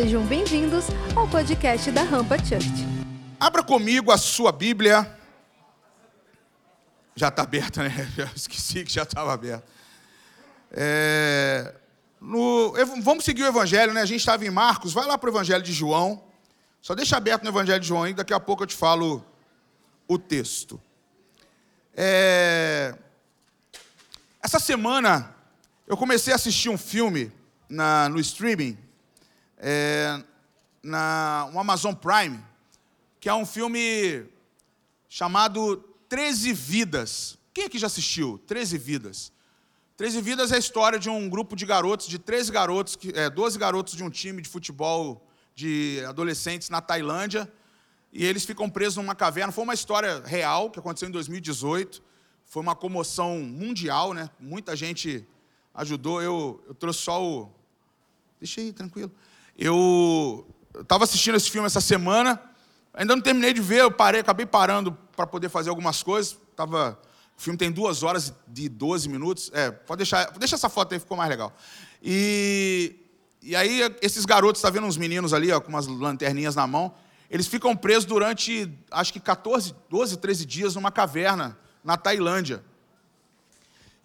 Sejam bem-vindos ao podcast da Rampa Church. Abra comigo a sua Bíblia. Já está aberta, né? Já esqueci que já estava aberta. É, no, vamos seguir o Evangelho, né? A gente estava em Marcos. Vai lá para o Evangelho de João. Só deixa aberto no Evangelho de João e daqui a pouco eu te falo o texto. É, essa semana eu comecei a assistir um filme na, no streaming é, na um Amazon Prime, que é um filme chamado 13 Vidas. Quem aqui já assistiu? 13 Vidas. 13 Vidas é a história de um grupo de garotos, de 13 garotos, é, 12 garotos de um time de futebol de adolescentes na Tailândia, e eles ficam presos numa caverna. Foi uma história real que aconteceu em 2018. Foi uma comoção mundial, né? Muita gente ajudou. Eu, eu trouxe só o. Deixa aí, tranquilo. Eu estava assistindo esse filme essa semana, ainda não terminei de ver, eu parei, acabei parando para poder fazer algumas coisas. Tava, o filme tem duas horas e 12 minutos. É, pode deixar, deixa essa foto aí, ficou mais legal. E, e aí, esses garotos, está vendo uns meninos ali, ó, com umas lanterninhas na mão, eles ficam presos durante, acho que 14, 12, 13 dias numa caverna na Tailândia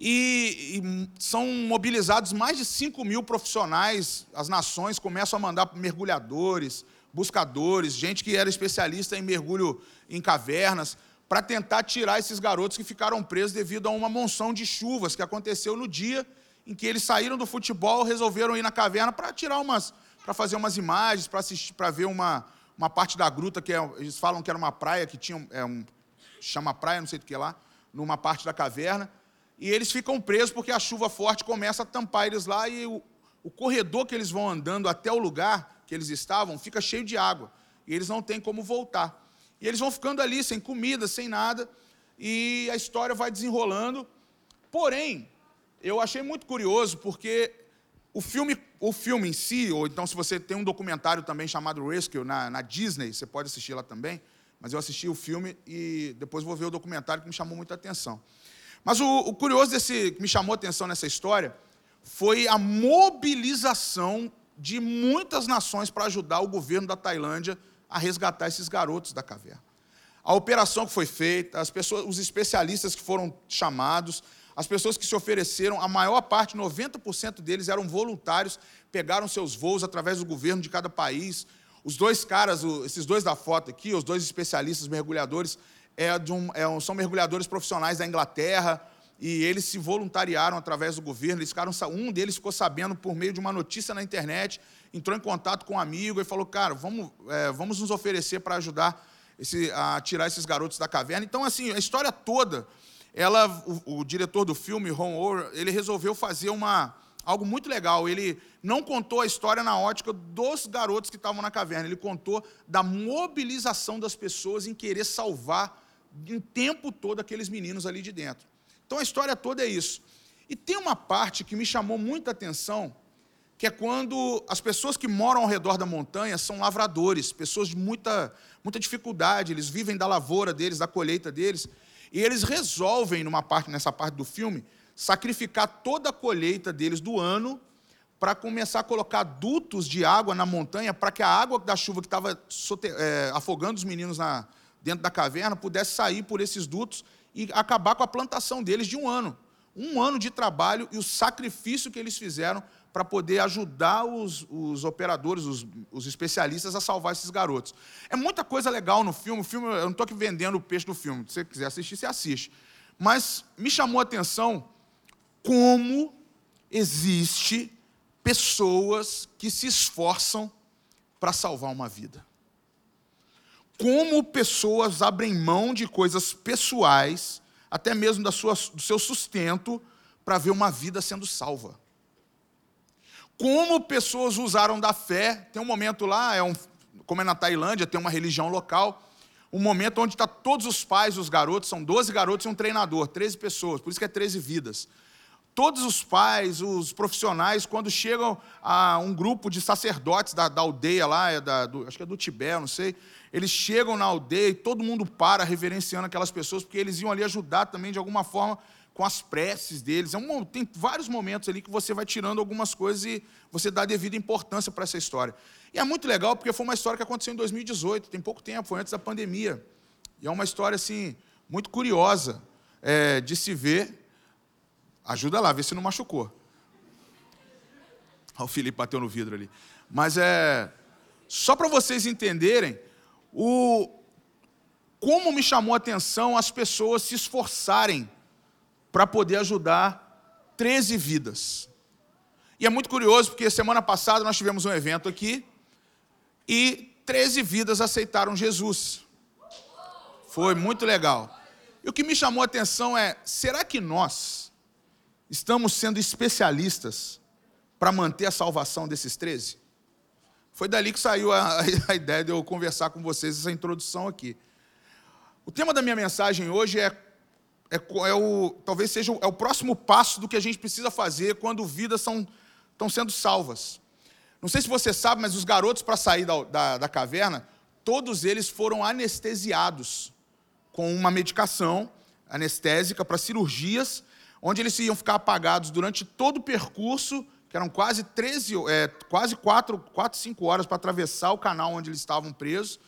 e, e, são mobilizados mais de 5 mil profissionais. As nações começam a mandar mergulhadores, buscadores, gente que era especialista em mergulho em cavernas, para tentar tirar esses garotos que ficaram presos devido a uma monção de chuvas que aconteceu no dia em que eles saíram do futebol, resolveram ir na caverna para tirar umas, para fazer umas imagens, para assistir, para ver uma, uma parte da gruta que é, eles falam que era uma praia que tinha é um chama praia, não sei do que lá, numa parte da caverna e eles ficam presos porque a chuva forte começa a tampar eles lá e o, o corredor que eles vão andando até o lugar que eles estavam fica cheio de água e eles não têm como voltar. E eles vão ficando ali sem comida, sem nada, e a história vai desenrolando. Porém, eu achei muito curioso porque o filme, o filme em si, ou então se você tem um documentário também chamado Rescue na, na Disney, você pode assistir lá também, mas eu assisti o filme e depois vou ver o documentário que me chamou muita atenção. Mas o, o curioso desse que me chamou a atenção nessa história foi a mobilização de muitas nações para ajudar o governo da Tailândia a resgatar esses garotos da caverna. A operação que foi feita, as pessoas, os especialistas que foram chamados, as pessoas que se ofereceram, a maior parte, 90% deles eram voluntários, pegaram seus voos através do governo de cada país. Os dois caras, esses dois da foto aqui, os dois especialistas mergulhadores, é um, é um, são mergulhadores profissionais da Inglaterra e eles se voluntariaram através do governo. Eles ficaram, um deles ficou sabendo por meio de uma notícia na internet, entrou em contato com um amigo e falou: Cara, vamos, é, vamos nos oferecer para ajudar esse, a tirar esses garotos da caverna. Então, assim, a história toda, ela, o, o diretor do filme, Ron Orr, ele resolveu fazer uma, algo muito legal. Ele não contou a história na ótica dos garotos que estavam na caverna, ele contou da mobilização das pessoas em querer salvar em tempo todo aqueles meninos ali de dentro. Então a história toda é isso. E tem uma parte que me chamou muita atenção, que é quando as pessoas que moram ao redor da montanha são lavradores, pessoas de muita, muita dificuldade, eles vivem da lavoura deles, da colheita deles, e eles resolvem, numa parte, nessa parte do filme, sacrificar toda a colheita deles do ano para começar a colocar dutos de água na montanha para que a água da chuva que estava é, afogando os meninos na, dentro da caverna pudesse sair por esses dutos e acabar com a plantação deles de um ano. Um ano de trabalho e o sacrifício que eles fizeram para poder ajudar os, os operadores, os, os, especialistas a salvar esses garotos. É muita coisa legal no filme. O filme eu não estou aqui vendendo o peixe do filme. Se você quiser assistir, você assiste. Mas me chamou a atenção como existe pessoas que se esforçam para salvar uma vida como pessoas abrem mão de coisas pessoais, até mesmo da sua, do seu sustento, para ver uma vida sendo salva. Como pessoas usaram da fé, tem um momento lá, é um, como é na Tailândia, tem uma religião local, um momento onde está todos os pais dos garotos, são 12 garotos e um treinador, 13 pessoas, por isso que é 13 vidas. Todos os pais, os profissionais, quando chegam a um grupo de sacerdotes da, da aldeia lá, é da, do, acho que é do Tibete, não sei, eles chegam na aldeia e todo mundo para reverenciando aquelas pessoas, porque eles iam ali ajudar também, de alguma forma, com as preces deles. É um, tem vários momentos ali que você vai tirando algumas coisas e você dá devida importância para essa história. E é muito legal porque foi uma história que aconteceu em 2018, tem pouco tempo, foi antes da pandemia. E é uma história assim muito curiosa é, de se ver. Ajuda lá, vê se não machucou. o Felipe bateu no vidro ali. Mas é só para vocês entenderem o como me chamou a atenção as pessoas se esforçarem para poder ajudar 13 vidas. E é muito curioso porque semana passada nós tivemos um evento aqui e 13 vidas aceitaram Jesus. Foi muito legal. E o que me chamou a atenção é: será que nós estamos sendo especialistas para manter a salvação desses 13? Foi dali que saiu a, a, ideia de eu conversar com vocês, essa introdução aqui. O tema da minha mensagem hoje é, é, é o, talvez seja o, é o próximo passo do que a gente precisa fazer quando vidas são, estão sendo salvas. Não sei se você sabe, mas os garotos, para sair da, da, da caverna, todos eles foram anestesiados com uma medicação anestésica para cirurgias, onde eles iam ficar apagados durante todo o percurso que eram quase 13, é, quase 4, 4, 5 horas para atravessar o canal onde eles estavam presos,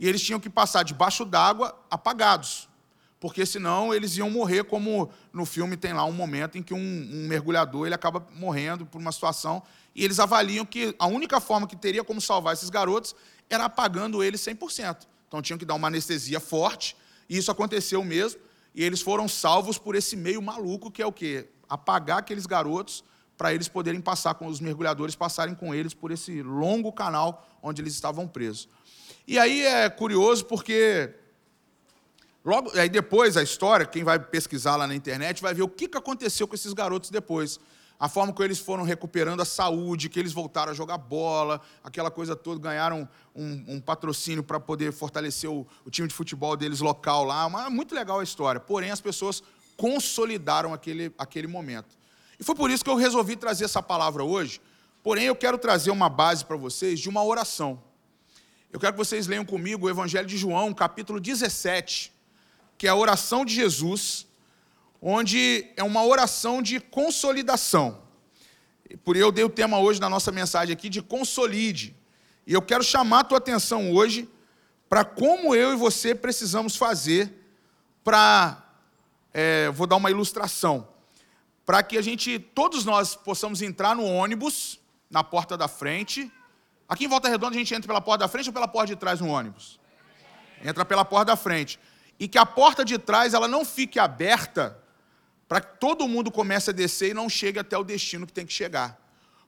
e eles tinham que passar debaixo d'água apagados, porque senão eles iam morrer, como no filme tem lá um momento em que um, um mergulhador ele acaba morrendo por uma situação, e eles avaliam que a única forma que teria como salvar esses garotos era apagando eles 100%. Então tinham que dar uma anestesia forte, e isso aconteceu mesmo, e eles foram salvos por esse meio maluco que é o quê? Apagar aqueles garotos para eles poderem passar com os mergulhadores, passarem com eles por esse longo canal onde eles estavam presos. E aí é curioso porque logo aí depois a história, quem vai pesquisar lá na internet vai ver o que aconteceu com esses garotos depois. A forma como eles foram recuperando a saúde, que eles voltaram a jogar bola, aquela coisa toda, ganharam um, um patrocínio para poder fortalecer o, o, time de futebol deles local lá. Mas é muito legal a história. Porém, as pessoas consolidaram aquele, aquele momento. E foi por isso que eu resolvi trazer essa palavra hoje. Porém, eu quero trazer uma base para vocês de uma oração. Eu quero que vocês leiam comigo o Evangelho de João, capítulo 17, que é a oração de Jesus, onde é uma oração de consolidação. Por eu dei o tema hoje na nossa mensagem aqui de consolide. E eu quero chamar a tua atenção hoje para como eu e você precisamos fazer para. É, vou dar uma ilustração para que a gente, todos nós, possamos entrar no ônibus, na porta da frente. Aqui em Volta Redonda a gente entra pela porta da frente ou pela porta de trás no ônibus? Entra pela porta da frente. E que a porta de trás ela não fique aberta para que todo mundo comece a descer e não chegue até o destino que tem que chegar.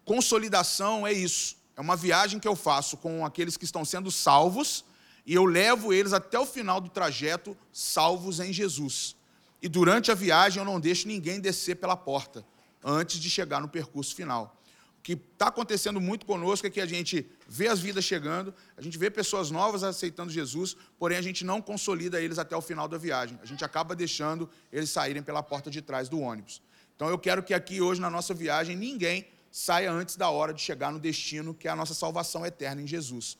Consolidação é isso. É uma viagem que eu faço com aqueles que estão sendo salvos e eu levo eles até o final do trajeto salvos em Jesus. E durante a viagem eu não deixo ninguém descer pela porta antes de chegar no percurso final. O que está acontecendo muito conosco é que a gente vê as vidas chegando, a gente vê pessoas novas aceitando Jesus, porém a gente não consolida eles até o final da viagem. A gente acaba deixando eles saírem pela porta de trás do ônibus. Então eu quero que aqui hoje na nossa viagem ninguém saia antes da hora de chegar no destino que é a nossa salvação eterna em Jesus.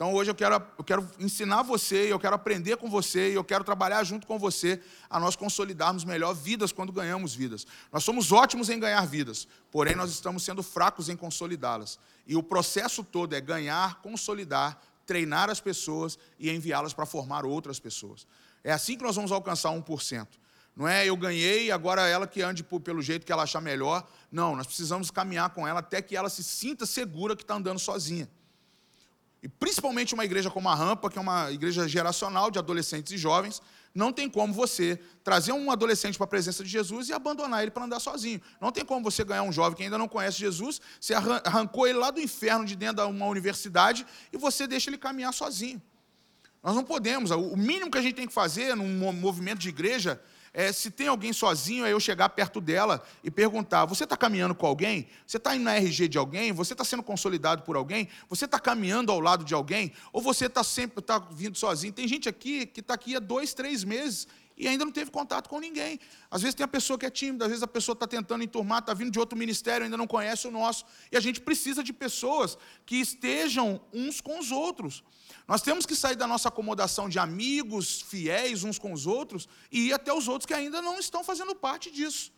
Então hoje eu quero, eu quero ensinar você, eu quero aprender com você, e eu quero trabalhar junto com você a nós consolidarmos melhor vidas quando ganhamos vidas. Nós somos ótimos em ganhar vidas, porém nós estamos sendo fracos em consolidá-las. E o processo todo é ganhar, consolidar, treinar as pessoas e enviá-las para formar outras pessoas. É assim que nós vamos alcançar 1%. Não é eu ganhei, agora ela que ande pelo jeito que ela achar melhor. Não, nós precisamos caminhar com ela até que ela se sinta segura que está andando sozinha. E principalmente uma igreja como a Rampa, que é uma igreja geracional de adolescentes e jovens, não tem como você trazer um adolescente para a presença de Jesus e abandonar ele para andar sozinho. Não tem como você ganhar um jovem que ainda não conhece Jesus, você arrancou ele lá do inferno de dentro de uma universidade e você deixa ele caminhar sozinho. Nós não podemos. O mínimo que a gente tem que fazer num movimento de igreja é, se tem alguém sozinho, é eu chegar perto dela e perguntar: você está caminhando com alguém? Você está indo na RG de alguém? Você está sendo consolidado por alguém? Você está caminhando ao lado de alguém? Ou você está sempre tá vindo sozinho? Tem gente aqui que está aqui há dois, três meses e ainda não teve contato com ninguém. Às vezes tem a pessoa que é tímida, às vezes a pessoa está tentando enturmar, está vindo de outro ministério, ainda não conhece o nosso. E a gente precisa de pessoas que estejam uns com os outros. Nós temos que sair da nossa acomodação de amigos fiéis uns com os outros e ir até os outros que ainda não estão fazendo parte disso.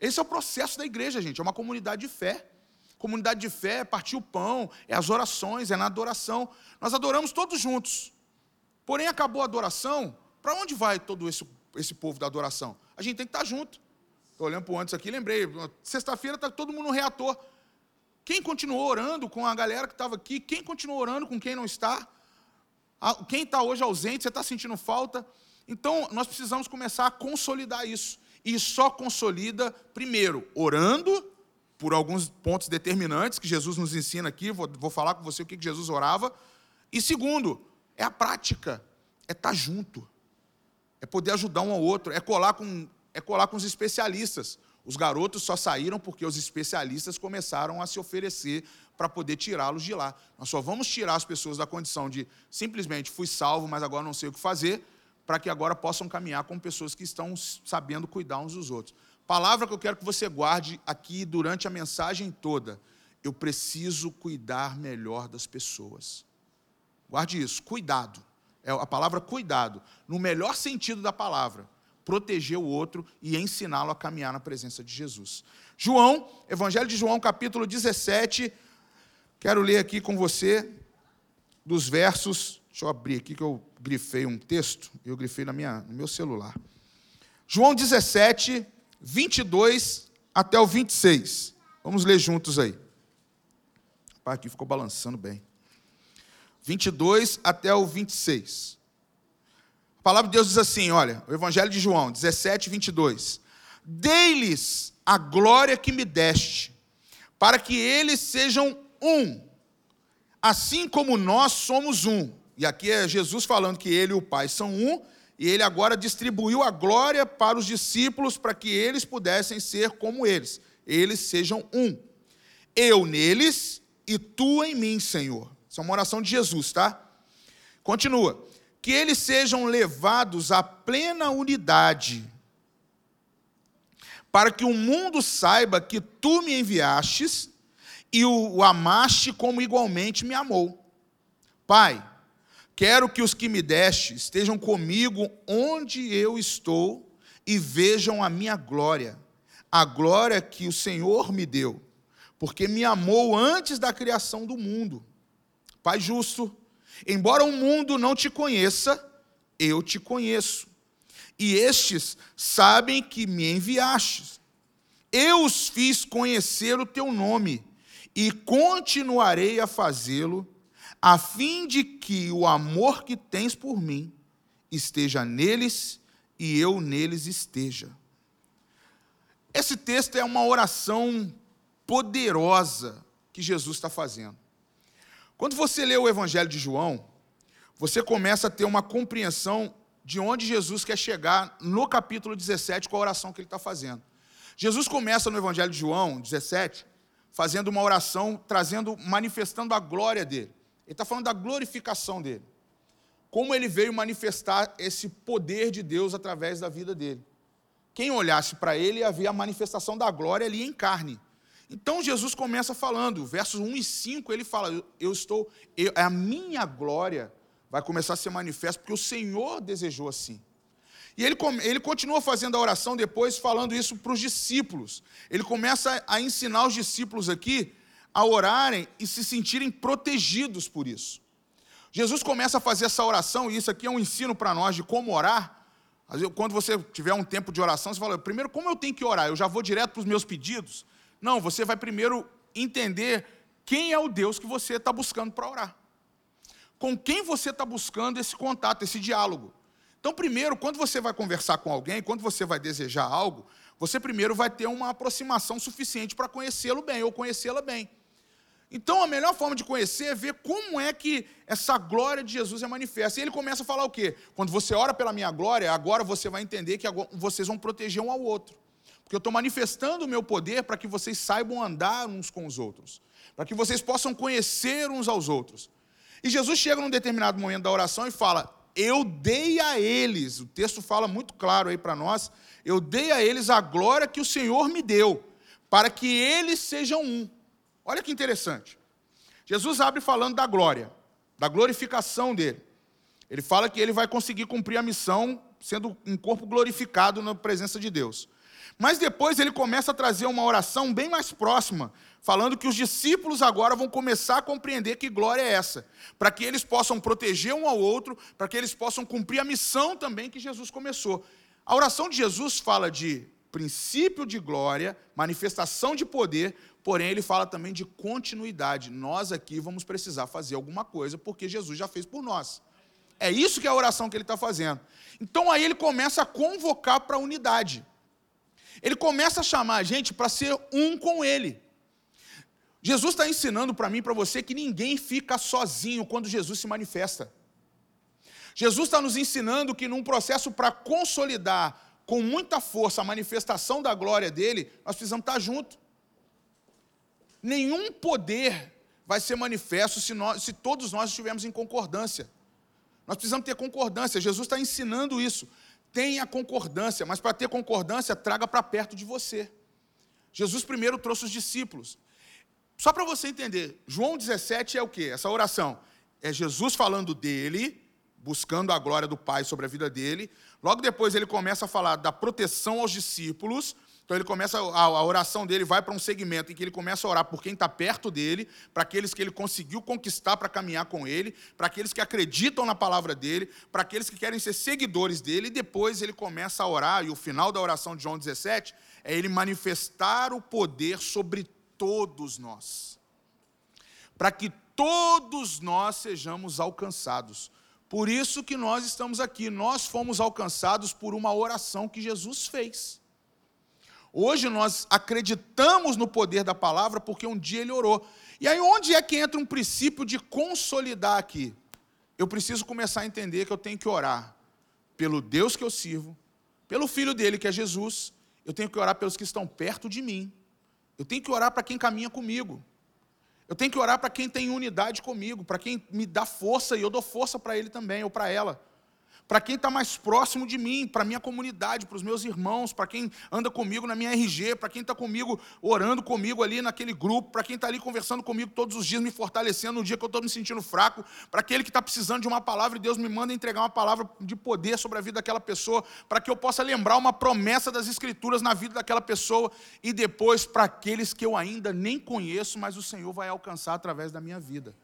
Esse é o processo da igreja, gente, é uma comunidade de fé. Comunidade de fé é partir o pão, é as orações, é na adoração. Nós adoramos todos juntos. Porém, acabou a adoração, para onde vai todo esse, esse povo da adoração? A gente tem que estar junto. Estou olhando para o antes aqui, lembrei. Sexta-feira está todo mundo no reator. Quem continuou orando com a galera que estava aqui? Quem continuou orando com quem não está? Quem está hoje ausente, você está sentindo falta? Então, nós precisamos começar a consolidar isso. E só consolida, primeiro, orando por alguns pontos determinantes que Jesus nos ensina aqui, vou, vou falar com você o que Jesus orava. E segundo, é a prática, é estar tá junto, é poder ajudar um ao outro, é colar com, é colar com os especialistas. Os garotos só saíram porque os especialistas começaram a se oferecer para poder tirá-los de lá. Nós só vamos tirar as pessoas da condição de simplesmente fui salvo, mas agora não sei o que fazer, para que agora possam caminhar com pessoas que estão sabendo cuidar uns dos outros. Palavra que eu quero que você guarde aqui durante a mensagem toda. Eu preciso cuidar melhor das pessoas. Guarde isso, cuidado. É a palavra cuidado, no melhor sentido da palavra. Proteger o outro e ensiná-lo a caminhar na presença de Jesus. João, Evangelho de João, capítulo 17. Quero ler aqui com você dos versos. Deixa eu abrir aqui que eu grifei um texto. Eu grifei na minha, no meu celular. João 17, 22 até o 26. Vamos ler juntos aí. Aqui ficou balançando bem. 22 até o 26. A palavra de Deus diz assim: olha, o Evangelho de João, 17, 22. Dei-lhes a glória que me deste, para que eles sejam um, assim como nós somos um. E aqui é Jesus falando que ele e o Pai são um, e ele agora distribuiu a glória para os discípulos para que eles pudessem ser como eles, eles sejam um. Eu neles e tu em mim, Senhor. Isso é uma oração de Jesus, tá? Continua. Que eles sejam levados à plena unidade, para que o mundo saiba que tu me enviastes e o amaste como igualmente me amou. Pai, Quero que os que me deste estejam comigo onde eu estou e vejam a minha glória, a glória que o Senhor me deu, porque me amou antes da criação do mundo. Pai justo, embora o mundo não te conheça, eu te conheço. E estes sabem que me enviastes. Eu os fiz conhecer o teu nome e continuarei a fazê-lo a fim de que o amor que tens por mim esteja neles e eu neles esteja. Esse texto é uma oração poderosa que Jesus está fazendo. Quando você lê o Evangelho de João, você começa a ter uma compreensão de onde Jesus quer chegar no capítulo 17 com a oração que ele está fazendo. Jesus começa no Evangelho de João 17 fazendo uma oração, trazendo, manifestando a glória dele. Ele está falando da glorificação dele. Como ele veio manifestar esse poder de Deus através da vida dele. Quem olhasse para ele havia a manifestação da glória ali em carne. Então Jesus começa falando, versos 1 e 5, ele fala: Eu estou, eu, a minha glória vai começar a ser manifesta, porque o Senhor desejou assim. E ele, ele continua fazendo a oração depois, falando isso para os discípulos. Ele começa a ensinar os discípulos aqui a orarem e se sentirem protegidos por isso. Jesus começa a fazer essa oração, e isso aqui é um ensino para nós de como orar. Quando você tiver um tempo de oração, você fala, primeiro, como eu tenho que orar? Eu já vou direto para os meus pedidos? Não, você vai primeiro entender quem é o Deus que você está buscando para orar. Com quem você está buscando esse contato, esse diálogo. Então, primeiro, quando você vai conversar com alguém, quando você vai desejar algo, você primeiro vai ter uma aproximação suficiente para conhecê-lo bem ou conhecê-la bem. Então, a melhor forma de conhecer é ver como é que essa glória de Jesus é manifesta. E ele começa a falar o quê? Quando você ora pela minha glória, agora você vai entender que vocês vão proteger um ao outro. Porque eu estou manifestando o meu poder para que vocês saibam andar uns com os outros. Para que vocês possam conhecer uns aos outros. E Jesus chega num determinado momento da oração e fala: eu dei a eles, o texto fala muito claro aí para nós, eu dei a eles a glória que o Senhor me deu, para que eles sejam um. Olha que interessante. Jesus abre falando da glória, da glorificação dele. Ele fala que ele vai conseguir cumprir a missão sendo um corpo glorificado na presença de Deus. Mas depois ele começa a trazer uma oração bem mais próxima, falando que os discípulos agora vão começar a compreender que glória é essa, para que eles possam proteger um ao outro, para que eles possam cumprir a missão também que Jesus começou. A oração de Jesus fala de princípio de glória, manifestação de poder, porém ele fala também de continuidade. Nós aqui vamos precisar fazer alguma coisa, porque Jesus já fez por nós. É isso que é a oração que ele está fazendo. Então aí ele começa a convocar para a unidade. Ele começa a chamar a gente para ser um com Ele. Jesus está ensinando para mim para você que ninguém fica sozinho quando Jesus se manifesta. Jesus está nos ensinando que num processo para consolidar com muita força a manifestação da glória dele, nós precisamos estar juntos. Nenhum poder vai ser manifesto se, nós, se todos nós estivermos em concordância. Nós precisamos ter concordância. Jesus está ensinando isso tenha concordância, mas para ter concordância, traga para perto de você. Jesus primeiro trouxe os discípulos. Só para você entender, João 17 é o que? Essa oração. É Jesus falando dele, buscando a glória do Pai sobre a vida dele. Logo depois ele começa a falar da proteção aos discípulos, então ele começa a, a oração dele vai para um segmento em que ele começa a orar por quem está perto dele, para aqueles que ele conseguiu conquistar para caminhar com ele, para aqueles que acreditam na palavra dele, para aqueles que querem ser seguidores dele, e depois ele começa a orar, e o final da oração de João 17 é ele manifestar o poder sobre todos nós. Para que todos nós sejamos alcançados. Por isso que nós estamos aqui, nós fomos alcançados por uma oração que Jesus fez. Hoje nós acreditamos no poder da palavra porque um dia ele orou. E aí, onde é que entra um princípio de consolidar aqui? Eu preciso começar a entender que eu tenho que orar pelo Deus que eu sirvo, pelo Filho dele, que é Jesus. Eu tenho que orar pelos que estão perto de mim. Eu tenho que orar para quem caminha comigo. Eu tenho que orar para quem tem unidade comigo, para quem me dá força e eu dou força para ele também, ou para ela para quem está mais próximo de mim, para minha comunidade, para os meus irmãos, para quem anda comigo na minha RG, para quem está comigo, orando comigo ali naquele grupo, para quem está ali conversando comigo todos os dias, me fortalecendo no dia que eu estou me sentindo fraco, para aquele que está precisando de uma palavra e Deus me manda entregar uma palavra de poder sobre a vida daquela pessoa, para que eu possa lembrar uma promessa das Escrituras na vida daquela pessoa, e depois para aqueles que eu ainda nem conheço, mas o Senhor vai alcançar através da minha vida.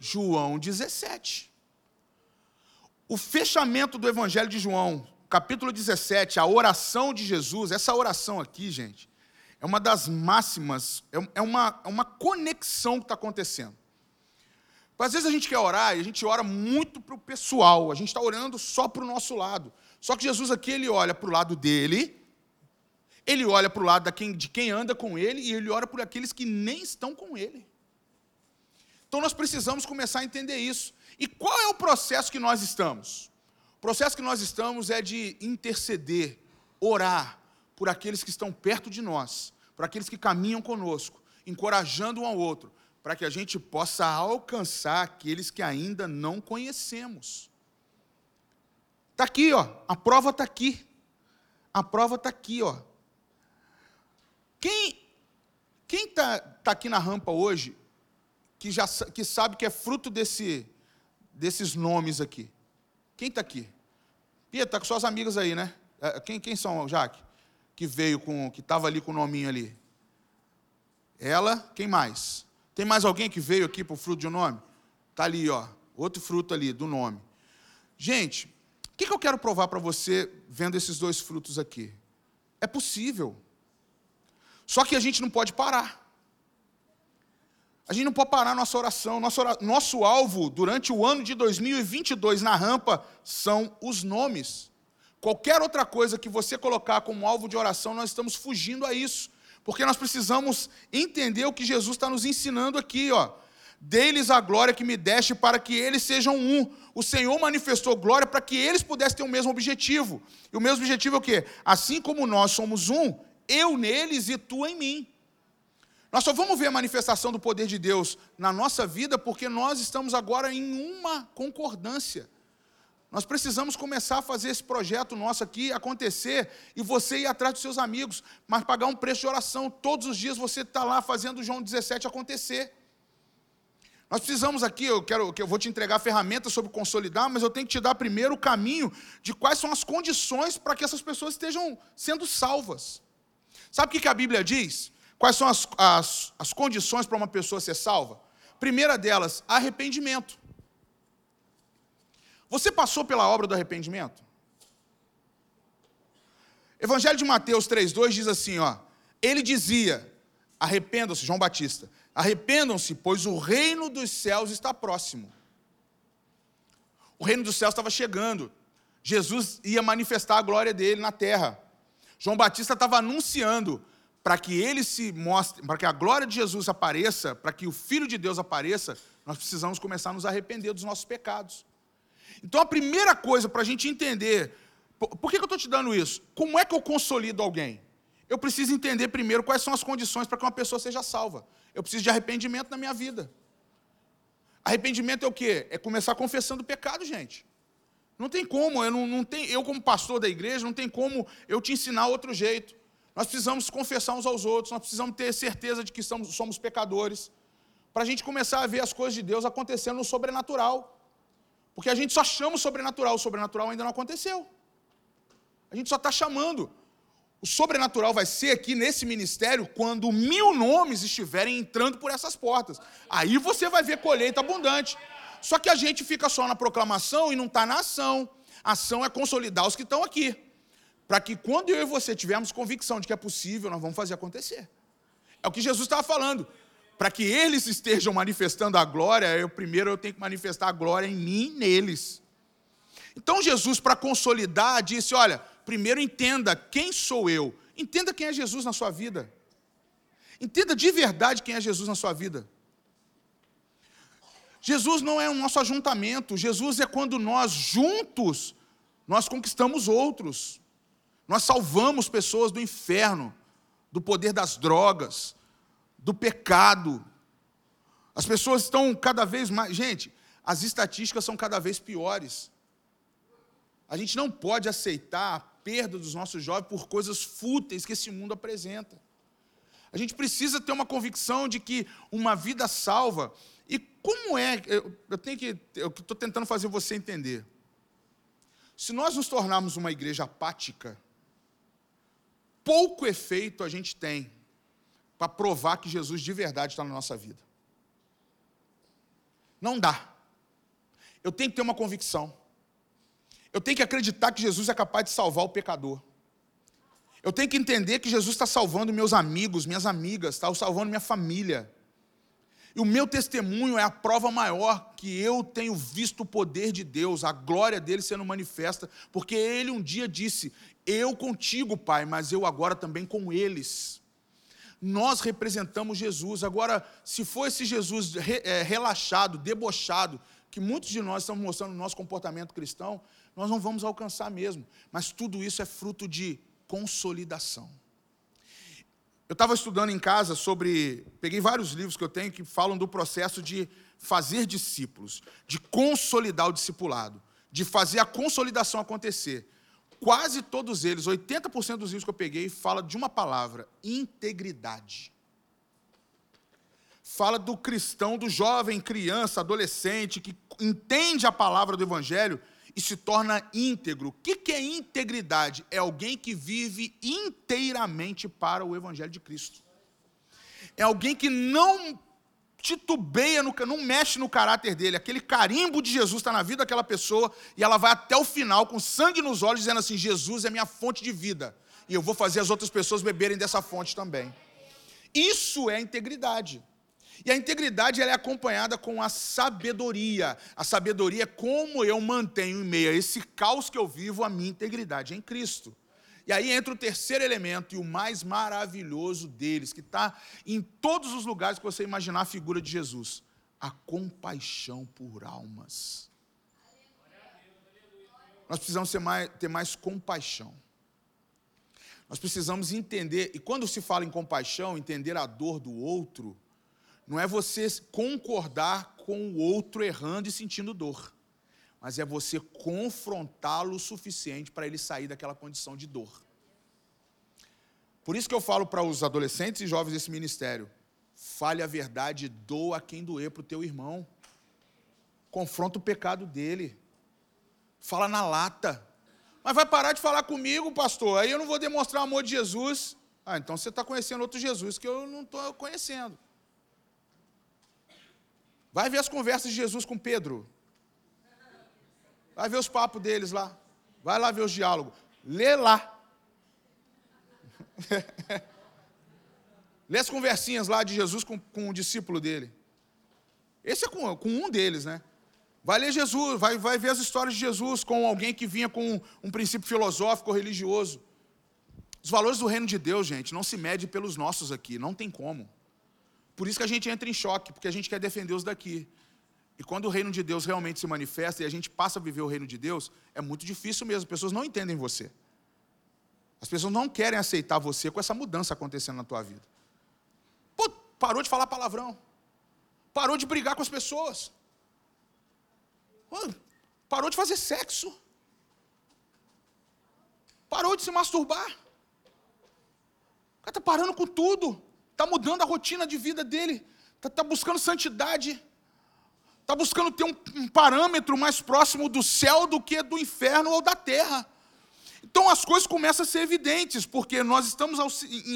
João 17. O fechamento do Evangelho de João, capítulo 17, a oração de Jesus, essa oração aqui, gente, é uma das máximas, é, é uma, é uma conexão que está acontecendo. Às vezes a gente quer orar e a gente ora muito para o pessoal, a gente está orando só para o nosso lado. Só que Jesus aqui, ele olha para o lado dele, ele olha para o lado de quem anda com ele e ele ora por aqueles que nem estão com ele. Então nós precisamos começar a entender isso. E qual é o processo que nós estamos? O processo que nós estamos é de interceder, orar por aqueles que estão perto de nós, por aqueles que caminham conosco, encorajando um ao outro, para que a gente possa alcançar aqueles que ainda não conhecemos. Está aqui, ó, a prova está aqui. A prova está aqui, ó. Quem quem está tá aqui na rampa hoje que já que sabe que é fruto desse desses nomes aqui? Quem está aqui? Pia, está com suas amigas aí, né? É, quem, quem são, Jaque? Que veio com, que estava ali com o nominho ali. Ela, quem mais? Tem mais alguém que veio aqui para o fruto de um nome? Está ali, ó. Outro fruto ali, do nome. Gente, o que, que eu quero provar para você vendo esses dois frutos aqui? É possível. Só que a gente não pode parar. A gente não pode parar nossa oração. Nosso, nosso alvo durante o ano de 2022 na rampa são os nomes. Qualquer outra coisa que você colocar como alvo de oração, nós estamos fugindo a isso. Porque nós precisamos entender o que Jesus está nos ensinando aqui, ó. Deles a glória que me deste para que eles sejam um. O Senhor manifestou glória para que eles pudessem ter o mesmo objetivo. E o mesmo objetivo é o quê? Assim como nós somos um, eu neles e tu em mim. Nós só vamos ver a manifestação do poder de Deus na nossa vida porque nós estamos agora em uma concordância. Nós precisamos começar a fazer esse projeto nosso aqui acontecer e você ir atrás dos seus amigos, mas pagar um preço de oração. Todos os dias você está lá fazendo João 17 acontecer. Nós precisamos aqui, eu quero que eu vou te entregar ferramentas sobre consolidar, mas eu tenho que te dar primeiro o caminho de quais são as condições para que essas pessoas estejam sendo salvas. Sabe o que a Bíblia diz? Quais são as, as, as condições para uma pessoa ser salva? Primeira delas, arrependimento. Você passou pela obra do arrependimento? Evangelho de Mateus 3,2 diz assim: ó, ele dizia: arrependam-se, João Batista, arrependam-se, pois o reino dos céus está próximo. O reino dos céus estava chegando. Jesus ia manifestar a glória dele na terra. João Batista estava anunciando para que ele se mostre, para que a glória de Jesus apareça, para que o Filho de Deus apareça, nós precisamos começar a nos arrepender dos nossos pecados. Então a primeira coisa para a gente entender, por que, eu estou te dando isso? Como é que eu consolido alguém? Eu preciso entender primeiro quais são as condições para que uma pessoa seja salva. Eu preciso de arrependimento na minha vida. Arrependimento é o quê? É começar confessando o pecado, gente. Não tem como, eu, não, não tem, eu como pastor da igreja, não tem como eu te ensinar outro jeito. Nós precisamos confessar uns aos outros, nós precisamos ter certeza de que somos, somos pecadores, para a gente começar a ver as coisas de Deus acontecendo no sobrenatural. Porque a gente só chama o sobrenatural, o sobrenatural ainda não aconteceu. A gente só está chamando. O sobrenatural vai ser aqui nesse ministério quando mil nomes estiverem entrando por essas portas. Aí você vai ver colheita abundante. Só que a gente fica só na proclamação e não está na ação. A ação é consolidar os que estão aqui. Para que quando eu e você tivermos convicção de que é possível, nós vamos fazer acontecer. É o que Jesus estava falando para que eles estejam manifestando a glória, eu primeiro eu tenho que manifestar a glória em mim neles. Então Jesus, para consolidar, disse: Olha, primeiro entenda quem sou eu. Entenda quem é Jesus na sua vida. Entenda de verdade quem é Jesus na sua vida. Jesus não é o nosso ajuntamento, Jesus é quando nós juntos nós conquistamos outros. Nós salvamos pessoas do inferno, do poder das drogas, do pecado. As pessoas estão cada vez mais. Gente, as estatísticas são cada vez piores. A gente não pode aceitar a perda dos nossos jovens por coisas fúteis que esse mundo apresenta. A gente precisa ter uma convicção de que uma vida salva. E como é? Eu, eu tenho que. Eu estou tentando fazer você entender. Se nós nos tornarmos uma igreja apática, pouco efeito a gente tem para provar que Jesus de verdade está na nossa vida. Não dá. Eu tenho que ter uma convicção. Eu tenho que acreditar que Jesus é capaz de salvar o pecador. Eu tenho que entender que Jesus está salvando meus amigos, minhas amigas, está salvando minha família. E o meu testemunho é a prova maior que eu tenho visto o poder de Deus, a glória dele sendo manifesta, porque ele um dia disse: Eu contigo, Pai, mas eu agora também com eles nós representamos Jesus. Agora, se for esse Jesus é, relaxado, debochado, que muitos de nós estamos mostrando no nosso comportamento cristão, nós não vamos alcançar mesmo. Mas tudo isso é fruto de consolidação. Eu estava estudando em casa sobre. Peguei vários livros que eu tenho que falam do processo de fazer discípulos, de consolidar o discipulado, de fazer a consolidação acontecer quase todos eles, 80% dos livros que eu peguei, fala de uma palavra: integridade. Fala do cristão, do jovem, criança, adolescente, que entende a palavra do Evangelho e se torna íntegro. O que é integridade? É alguém que vive inteiramente para o Evangelho de Cristo. É alguém que não titubeia, no, não mexe no caráter dele. Aquele carimbo de Jesus está na vida daquela pessoa e ela vai até o final com sangue nos olhos, dizendo assim: Jesus é minha fonte de vida e eu vou fazer as outras pessoas beberem dessa fonte também. Isso é integridade. E a integridade ela é acompanhada com a sabedoria. A sabedoria é como eu mantenho em meio a esse caos que eu vivo a minha integridade em Cristo. E aí entra o terceiro elemento e o mais maravilhoso deles, que está em todos os lugares que você imaginar a figura de Jesus: a compaixão por almas. Nós precisamos mais, ter mais compaixão. Nós precisamos entender, e quando se fala em compaixão, entender a dor do outro, não é você concordar com o outro errando e sentindo dor, mas é você confrontá-lo o suficiente para ele sair daquela condição de dor. Por isso que eu falo para os adolescentes e jovens desse ministério: fale a verdade, doa quem doer para o teu irmão. Confronta o pecado dele. Fala na lata. Mas vai parar de falar comigo, pastor. Aí eu não vou demonstrar o amor de Jesus. Ah, então você está conhecendo outro Jesus que eu não estou conhecendo. Vai ver as conversas de Jesus com Pedro. Vai ver os papos deles lá. Vai lá ver os diálogos. Lê lá. Lê as conversinhas lá de Jesus com, com o discípulo dele. Esse é com, com um deles, né? Vai ler Jesus, vai, vai ver as histórias de Jesus com alguém que vinha com um, um princípio filosófico, religioso. Os valores do reino de Deus, gente, não se mede pelos nossos aqui, não tem como. Por isso que a gente entra em choque, porque a gente quer defender os daqui. E quando o reino de Deus realmente se manifesta e a gente passa a viver o reino de Deus, é muito difícil mesmo, as pessoas não entendem você. As pessoas não querem aceitar você com essa mudança acontecendo na tua vida. Pô, parou de falar palavrão. Parou de brigar com as pessoas. Pô, parou de fazer sexo. Parou de se masturbar. O cara está parando com tudo. Está mudando a rotina de vida dele. Está tá buscando santidade. Está buscando ter um, um parâmetro mais próximo do céu do que do inferno ou da terra. Então as coisas começam a ser evidentes, porque nós estamos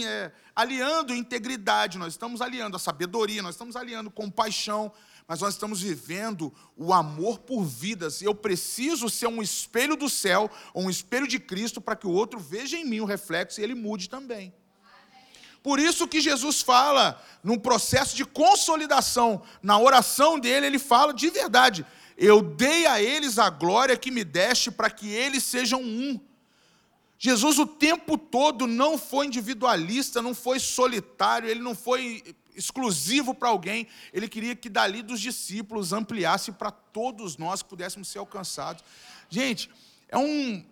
é, aliando integridade, nós estamos aliando a sabedoria, nós estamos aliando compaixão, mas nós estamos vivendo o amor por vidas. Eu preciso ser um espelho do céu, um espelho de Cristo, para que o outro veja em mim o reflexo e ele mude também. Por isso que Jesus fala, num processo de consolidação, na oração dele, ele fala de verdade: Eu dei a eles a glória que me deste para que eles sejam um. Jesus o tempo todo não foi individualista, não foi solitário, ele não foi exclusivo para alguém, ele queria que dali dos discípulos ampliasse para todos nós que pudéssemos ser alcançados. Gente, é um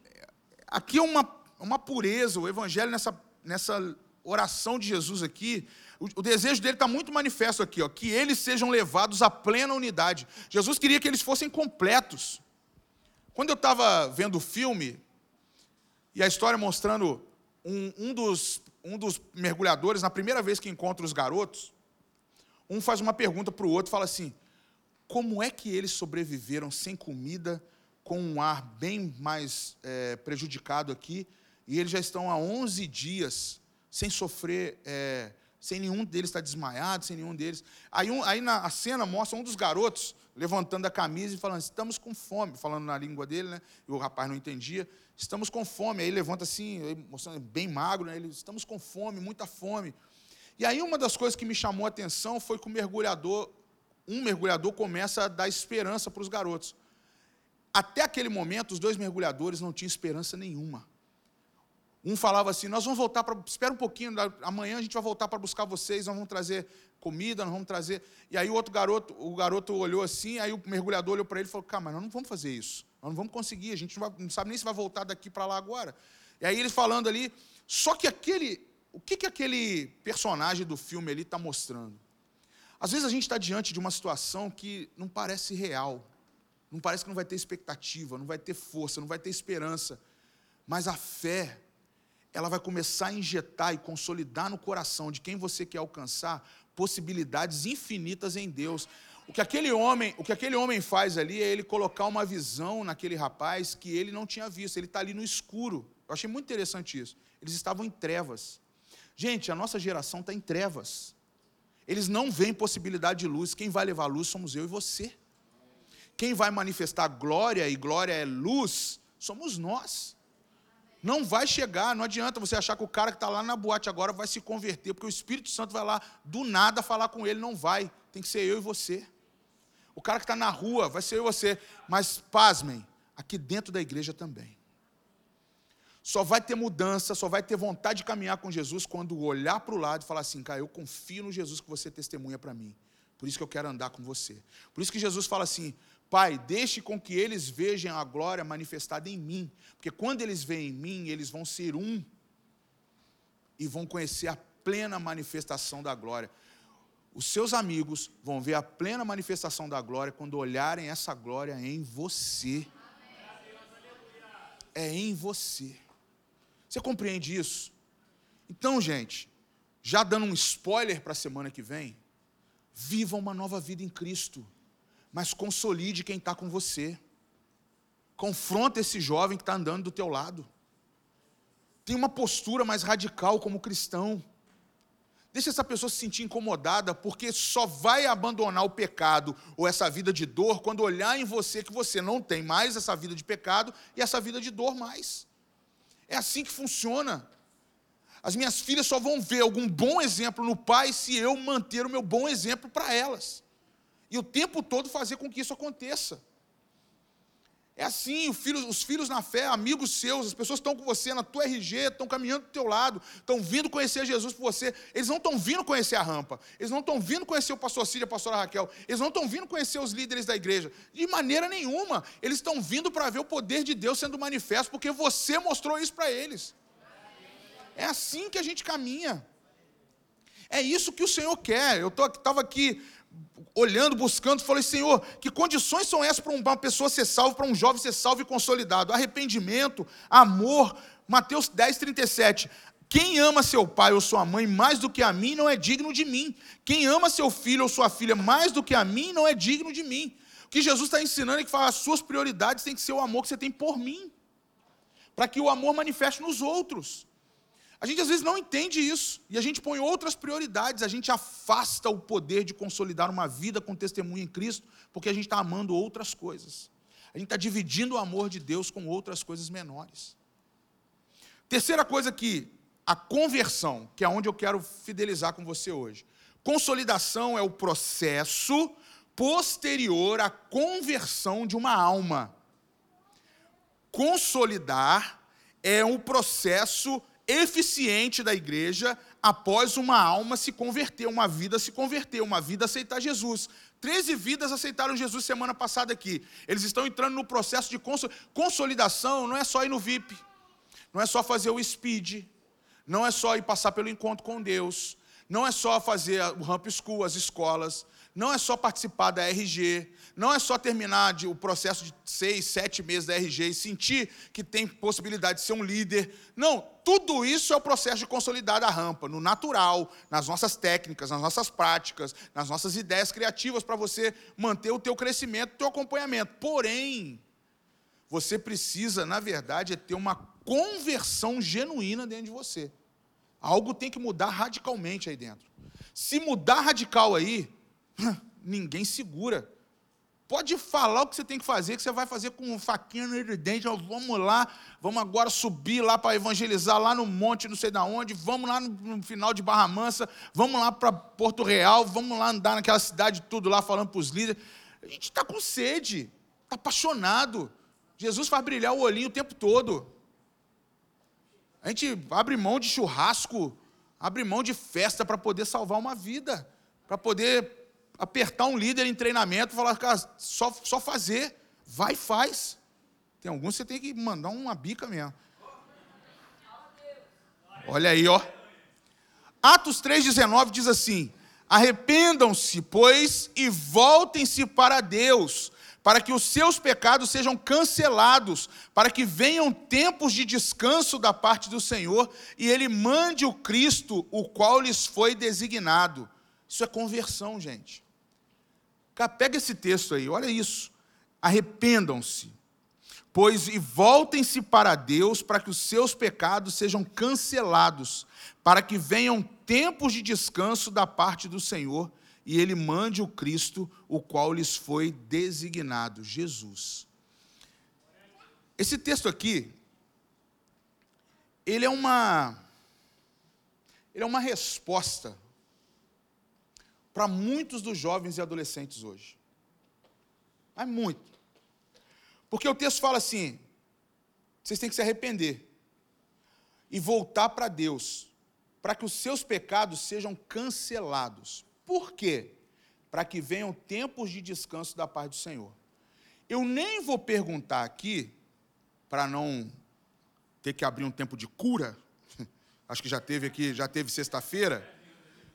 aqui é uma, uma pureza, o evangelho nessa, nessa oração de Jesus aqui, o, desejo dele está muito manifesto aqui, ó, que eles sejam levados à plena unidade. Jesus queria que eles fossem completos. Quando eu estava vendo o filme, e a história mostrando um, um, dos, um dos mergulhadores, na primeira vez que encontra os garotos, um faz uma pergunta para o outro, fala assim: como é que eles sobreviveram sem comida, com um ar bem mais é, prejudicado aqui, e eles já estão há 11 dias sem sofrer, é, sem nenhum deles estar desmaiado, sem nenhum deles. Aí, um, aí na a cena mostra um dos garotos levantando a camisa e falando: estamos com fome, falando na língua dele, né? E o rapaz não entendia. Estamos com fome. Aí levanta assim, mostrando bem magro, né? Ele, estamos com fome, muita fome. E aí uma das coisas que me chamou a atenção foi que o mergulhador, um mergulhador começa a dar esperança para os garotos. Até aquele momento, os dois mergulhadores não tinham esperança nenhuma. Um falava assim: Nós vamos voltar para. Espera um pouquinho, amanhã a gente vai voltar para buscar vocês, nós vamos trazer comida, nós vamos trazer. E aí o outro garoto, o garoto olhou assim, aí o mergulhador olhou para ele e falou: Cara, mas nós não vamos fazer isso. Nós não vamos conseguir, a gente não, vai, não sabe nem se vai voltar daqui para lá agora. E aí eles falando ali, só que aquele, o que, que aquele personagem do filme ali está mostrando? Às vezes a gente está diante de uma situação que não parece real, não parece que não vai ter expectativa, não vai ter força, não vai ter esperança, mas a fé, ela vai começar a injetar e consolidar no coração de quem você quer alcançar possibilidades infinitas em Deus. O que aquele homem, o que aquele homem faz ali é ele colocar uma visão naquele rapaz que ele não tinha visto. Ele está ali no escuro. Eu achei muito interessante isso. Eles estavam em trevas. Gente, a nossa geração está em trevas. Eles não veem possibilidade de luz. Quem vai levar luz somos eu e você. Quem vai manifestar glória, e glória é luz, somos nós. Não vai chegar, não adianta você achar que o cara que está lá na boate agora vai se converter, porque o Espírito Santo vai lá do nada falar com ele, não vai. Tem que ser eu e você. O cara que está na rua vai ser eu e você. Mas, pasmem, aqui dentro da igreja também. Só vai ter mudança, só vai ter vontade de caminhar com Jesus quando olhar para o lado e falar assim, cara, eu confio no Jesus que você testemunha para mim. Por isso que eu quero andar com você. Por isso que Jesus fala assim, Pai, deixe com que eles vejam a glória manifestada em mim. Porque quando eles veem em mim, eles vão ser um. E vão conhecer a plena manifestação da glória. os seus amigos vão ver a plena manifestação da glória quando olharem essa glória em você. É em você. Você compreende isso? Então, gente, já dando um spoiler para a semana que vem, viva uma nova vida em Cristo, mas consolide quem está com você. Confronta esse jovem que está andando do teu lado. Tem uma postura mais radical como cristão. Deixa essa pessoa se sentir incomodada, porque só vai abandonar o pecado ou essa vida de dor quando olhar em você que você não tem mais essa vida de pecado e essa vida de dor mais. É assim que funciona. As minhas filhas só vão ver algum bom exemplo no pai se eu manter o meu bom exemplo para elas. E o tempo todo fazer com que isso aconteça. É assim, filho, os filhos na fé, amigos seus, as pessoas estão com você na tua RG, estão caminhando do teu lado, estão vindo conhecer Jesus por você. Eles não estão vindo conhecer a rampa, eles não estão vindo conhecer o pastor Cília, a pastora Raquel, eles não estão vindo conhecer os líderes da igreja. De maneira nenhuma. Eles estão vindo para ver o poder de Deus sendo manifesto, porque você mostrou isso para eles. É assim que a gente caminha. É isso que o Senhor quer. Eu estava aqui olhando, buscando, falei, Senhor, que condições são essas para uma pessoa ser salva, para um jovem ser salvo e consolidado? Arrependimento, amor. Mateus 10, 37. Quem ama seu pai ou sua mãe mais do que a mim não é digno de mim. Quem ama seu filho ou sua filha mais do que a mim não é digno de mim. O que Jesus está ensinando é que fala, as suas prioridades têm que ser o amor que você tem por mim. Para que o amor manifeste nos outros. A gente às vezes não entende isso e a gente põe outras prioridades, a gente afasta o poder de consolidar uma vida com testemunho em Cristo, porque a gente está amando outras coisas. A gente está dividindo o amor de Deus com outras coisas menores. Terceira coisa que a conversão, que é onde eu quero fidelizar com você hoje. Consolidação é o processo posterior à conversão de uma alma. Consolidar é um processo eficiente da igreja após uma alma se converter, uma vida se converter, uma vida aceitar Jesus. Treze vidas aceitaram Jesus semana passada aqui. Eles estão entrando no processo de consolidação, não é só ir no VIP, não é só fazer o speed, não é só ir passar pelo encontro com Deus, não é só fazer o Ramp School, as escolas, não é só participar da RG, não é só terminar de, o processo de seis, sete meses da RG e sentir que tem possibilidade de ser um líder. Não, tudo isso é o processo de consolidar a rampa, no natural, nas nossas técnicas, nas nossas práticas, nas nossas ideias criativas para você manter o teu crescimento, o teu acompanhamento. Porém, você precisa, na verdade, é ter uma conversão genuína dentro de você. Algo tem que mudar radicalmente aí dentro. Se mudar radical aí, ninguém segura. Pode falar o que você tem que fazer, que você vai fazer com faquinha no dente. Vamos lá, vamos agora subir lá para evangelizar lá no monte, não sei da onde. Vamos lá no, final de Barra Mansa, vamos lá para Porto Real, vamos lá andar naquela cidade tudo lá falando para os líderes. A gente está com sede, está apaixonado. Jesus faz brilhar o olhinho o tempo todo. A gente abre mão de churrasco, abre mão de festa para poder salvar uma vida, para poder apertar um líder em treinamento e falar, cara, só, só fazer, vai e faz. Tem alguns que você tem que mandar uma bica mesmo. Olha aí, ó. Atos 3,19 diz assim: Arrependam-se, pois, e voltem-se para Deus, para que os seus pecados sejam cancelados, para que venham tempos de descanso da parte do Senhor e Ele mande o Cristo, o qual lhes foi designado. Isso é conversão, gente. Pega esse texto aí, olha isso. Arrependam-se, pois e voltem-se para Deus, para que os seus pecados sejam cancelados, para que venham tempos de descanso da parte do Senhor e ele mande o Cristo, o qual lhes foi designado, Jesus. Esse texto aqui, ele é uma ele é uma resposta para muitos dos jovens e adolescentes hoje. Mas muito. Porque o texto fala assim: vocês têm que se arrepender e voltar para Deus, para que os seus pecados sejam cancelados. Por quê? Para que venham tempos de descanso da paz do Senhor. Eu nem vou perguntar aqui, para não ter que abrir um tempo de cura, acho que já teve aqui, já teve sexta-feira,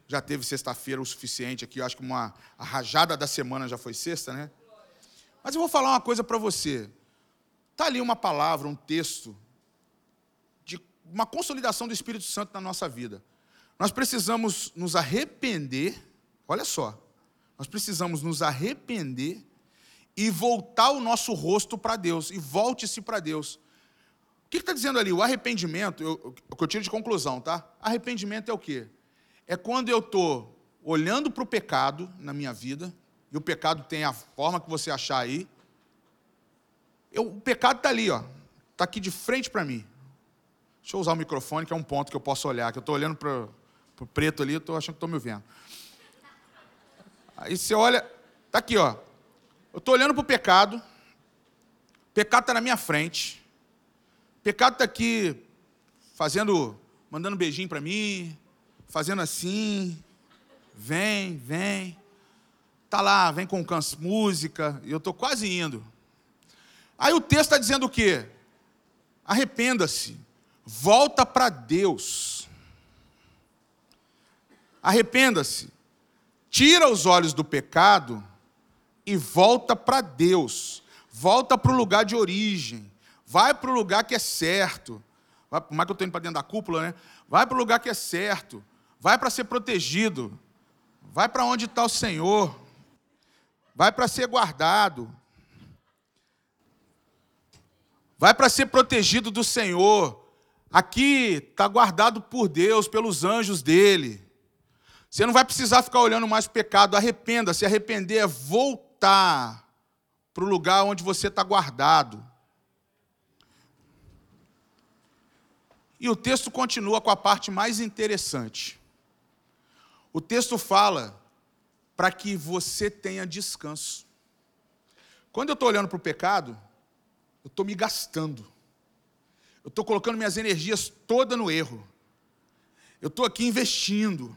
já teve sexta-feira o suficiente aqui, eu acho que uma, a rajada da semana já foi sexta, né? Mas eu vou falar uma coisa para você. Está ali uma palavra, um texto, de uma consolidação do Espírito Santo na nossa vida. Nós precisamos nos arrepender, olha só, nós precisamos nos arrepender e voltar o nosso rosto para Deus, e volte-se para Deus. O que está dizendo ali? O arrependimento, eu, o que eu tiro de conclusão, tá? Arrependimento é o quê? É quando eu estou olhando para o pecado na minha vida, e o pecado tem a forma que você achar aí. Eu, o pecado está ali, ó. Está aqui de frente para mim. Deixa eu usar o microfone, que é um ponto que eu posso olhar, que eu estou olhando para o preto ali, eu estou achando que estou me vendo. Aí você olha, está aqui, ó. Eu estou olhando para o pecado, o pecado está na minha frente, o pecado está aqui fazendo, mandando beijinho para mim, fazendo assim, vem, vem. Está lá, vem com música, e eu estou quase indo. Aí o texto está dizendo o quê? Arrependa-se, volta para Deus. Arrependa-se, tira os olhos do pecado e volta para Deus. Volta para o lugar de origem. Vai para o lugar que é certo. Vai, por mais que eu estou indo para dentro da cúpula, né? Vai para o lugar que é certo. Vai para ser protegido. Vai para onde está o Senhor. Vai para ser guardado. Vai para ser protegido do Senhor. Aqui está guardado por Deus, pelos anjos dele. Você não vai precisar ficar olhando mais o pecado. Arrependa. Se arrepender é voltar para o lugar onde você está guardado. E o texto continua com a parte mais interessante. O texto fala para que você tenha descanso. Quando eu estou olhando para o pecado, eu estou me gastando. Eu estou colocando minhas energias todas no erro. Eu estou aqui investindo.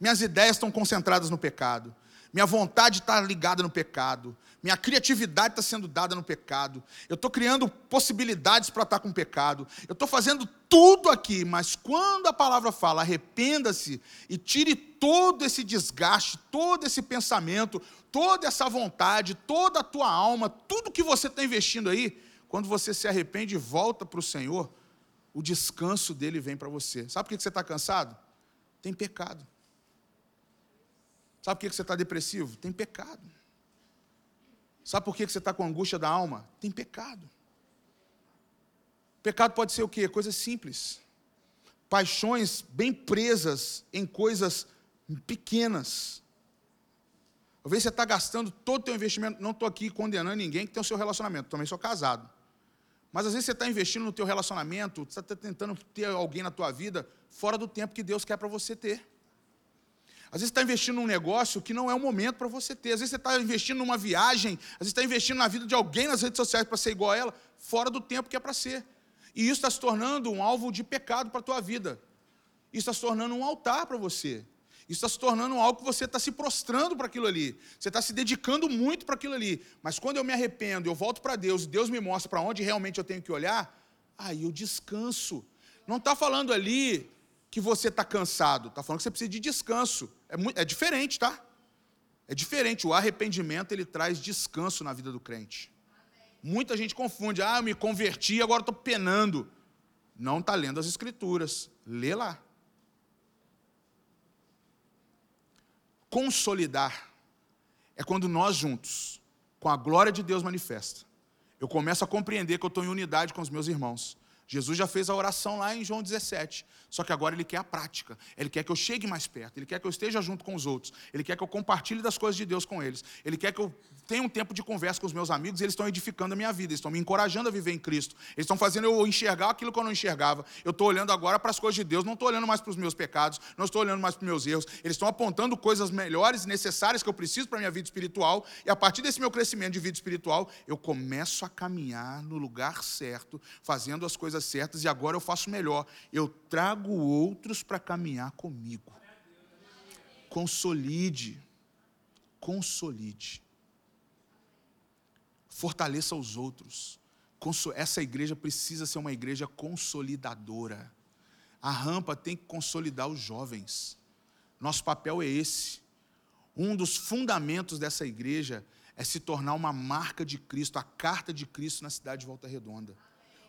Minhas ideias estão concentradas no pecado. Minha vontade está ligada no pecado. Minha criatividade está sendo dada no pecado. Eu estou criando possibilidades para estar com o pecado. Eu estou fazendo tudo aqui, mas quando a palavra fala arrependa-se e tire todo esse desgaste, todo esse pensamento, toda essa vontade, toda a tua alma, tudo que você está investindo aí, quando você se arrepende e volta para o Senhor, o descanso dele vem para você. Sabe por que você está cansado? Tem pecado. Sabe por que você está depressivo? Tem pecado. Sabe por que você está com angústia da alma? Tem pecado. Pecado pode ser o quê? Coisas simples. Paixões bem presas em coisas pequenas. Talvez você está gastando todo o teu investimento. Não estou aqui condenando ninguém que tem o seu relacionamento. Também sou casado. Mas às vezes você está investindo no teu relacionamento, você está tentando ter alguém na tua vida fora do tempo que Deus quer para você ter. Às vezes está investindo num negócio que não é o momento para você ter. Às vezes você está investindo numa viagem, às vezes está investindo na vida de alguém nas redes sociais para ser igual a ela, fora do tempo que é para ser. E isso está se tornando um alvo de pecado para a tua vida. Isso está se tornando um altar para você. Isso está se tornando algo que você está se prostrando para aquilo ali. Você está se dedicando muito para aquilo ali. Mas quando eu me arrependo, eu volto para Deus e Deus me mostra para onde realmente eu tenho que olhar, aí eu descanso. Não está falando ali que você está cansado, está falando que você precisa de descanso. É, muito, é diferente, tá? É diferente. O arrependimento ele traz descanso na vida do crente. Muita gente confunde. Ah, eu me converti, agora estou penando. Não está lendo as escrituras. Lê lá. Consolidar é quando nós juntos, com a glória de Deus manifesta, eu começo a compreender que eu estou em unidade com os meus irmãos. Jesus já fez a oração lá em João 17. Só que agora ele quer a prática. Ele quer que eu chegue mais perto. Ele quer que eu esteja junto com os outros. Ele quer que eu compartilhe das coisas de Deus com eles. Ele quer que eu tenha um tempo de conversa com os meus amigos. Eles estão edificando a minha vida. Eles estão me encorajando a viver em Cristo. Eles estão fazendo eu enxergar aquilo que eu não enxergava. Eu estou olhando agora para as coisas de Deus. Não estou olhando mais para os meus pecados. Não estou olhando mais para os meus erros. Eles estão apontando coisas melhores e necessárias que eu preciso para a minha vida espiritual. E a partir desse meu crescimento de vida espiritual, eu começo a caminhar no lugar certo, fazendo as coisas certas. E agora eu faço melhor. Eu trago outros para caminhar comigo. Consolide. Consolide. Fortaleça os outros. Essa igreja precisa ser uma igreja consolidadora. A rampa tem que consolidar os jovens. Nosso papel é esse. Um dos fundamentos dessa igreja é se tornar uma marca de Cristo, a carta de Cristo na cidade de Volta Redonda.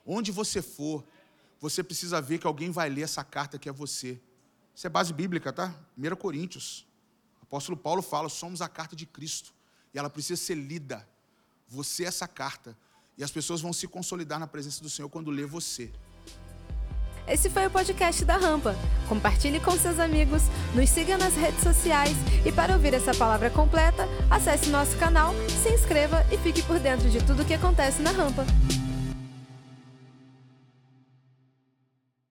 Onde você for, você precisa ver que alguém vai ler essa carta que é você. Isso é base bíblica, tá? 1 Coríntios. O apóstolo Paulo fala: somos a carta de Cristo. E ela precisa ser lida. Você essa carta. E as pessoas vão se consolidar na presença do Senhor quando lê você. Esse foi o podcast da Rampa. Compartilhe com seus amigos, nos siga nas redes sociais e para ouvir essa palavra completa, acesse nosso canal, se inscreva e fique por dentro de tudo o que acontece na Rampa.